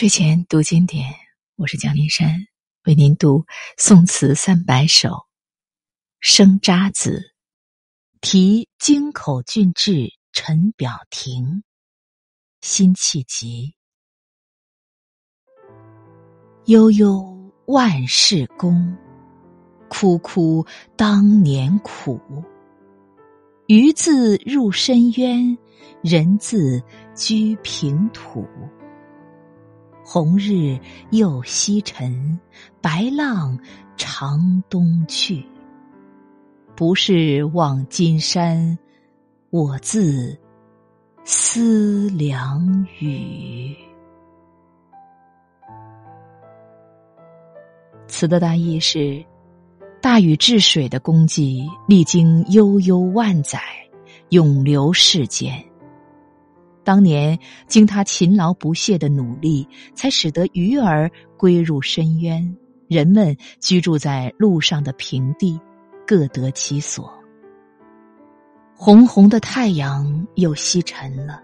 睡前读经典，我是蒋林山，为您读宋词三百首《生渣子》，题京口郡治陈表亭，辛弃疾。悠悠万事功，枯枯当年苦。鱼自入深渊，人自居平土。红日又西沉，白浪长东去。不是望金山，我自思量雨。词的大意是：大禹治水的功绩历经悠悠万载，永留世间。当年经他勤劳不懈的努力，才使得鱼儿归入深渊，人们居住在路上的平地，各得其所。红红的太阳又西沉了，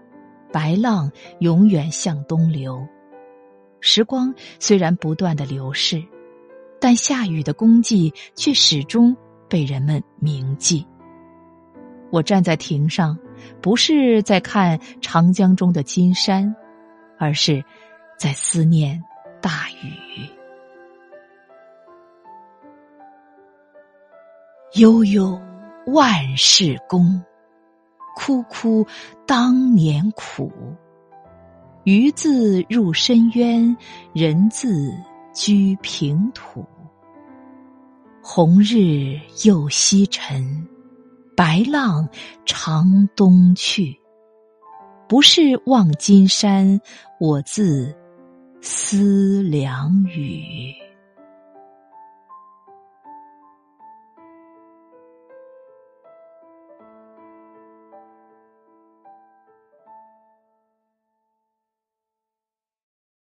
白浪永远向东流。时光虽然不断的流逝，但夏禹的功绩却始终被人们铭记。我站在亭上。不是在看长江中的金山，而是在思念大禹。悠悠万事功，枯枯当年苦。鱼自入深渊，人自居平土。红日又西沉。白浪长东去，不是望金山，我自思量雨。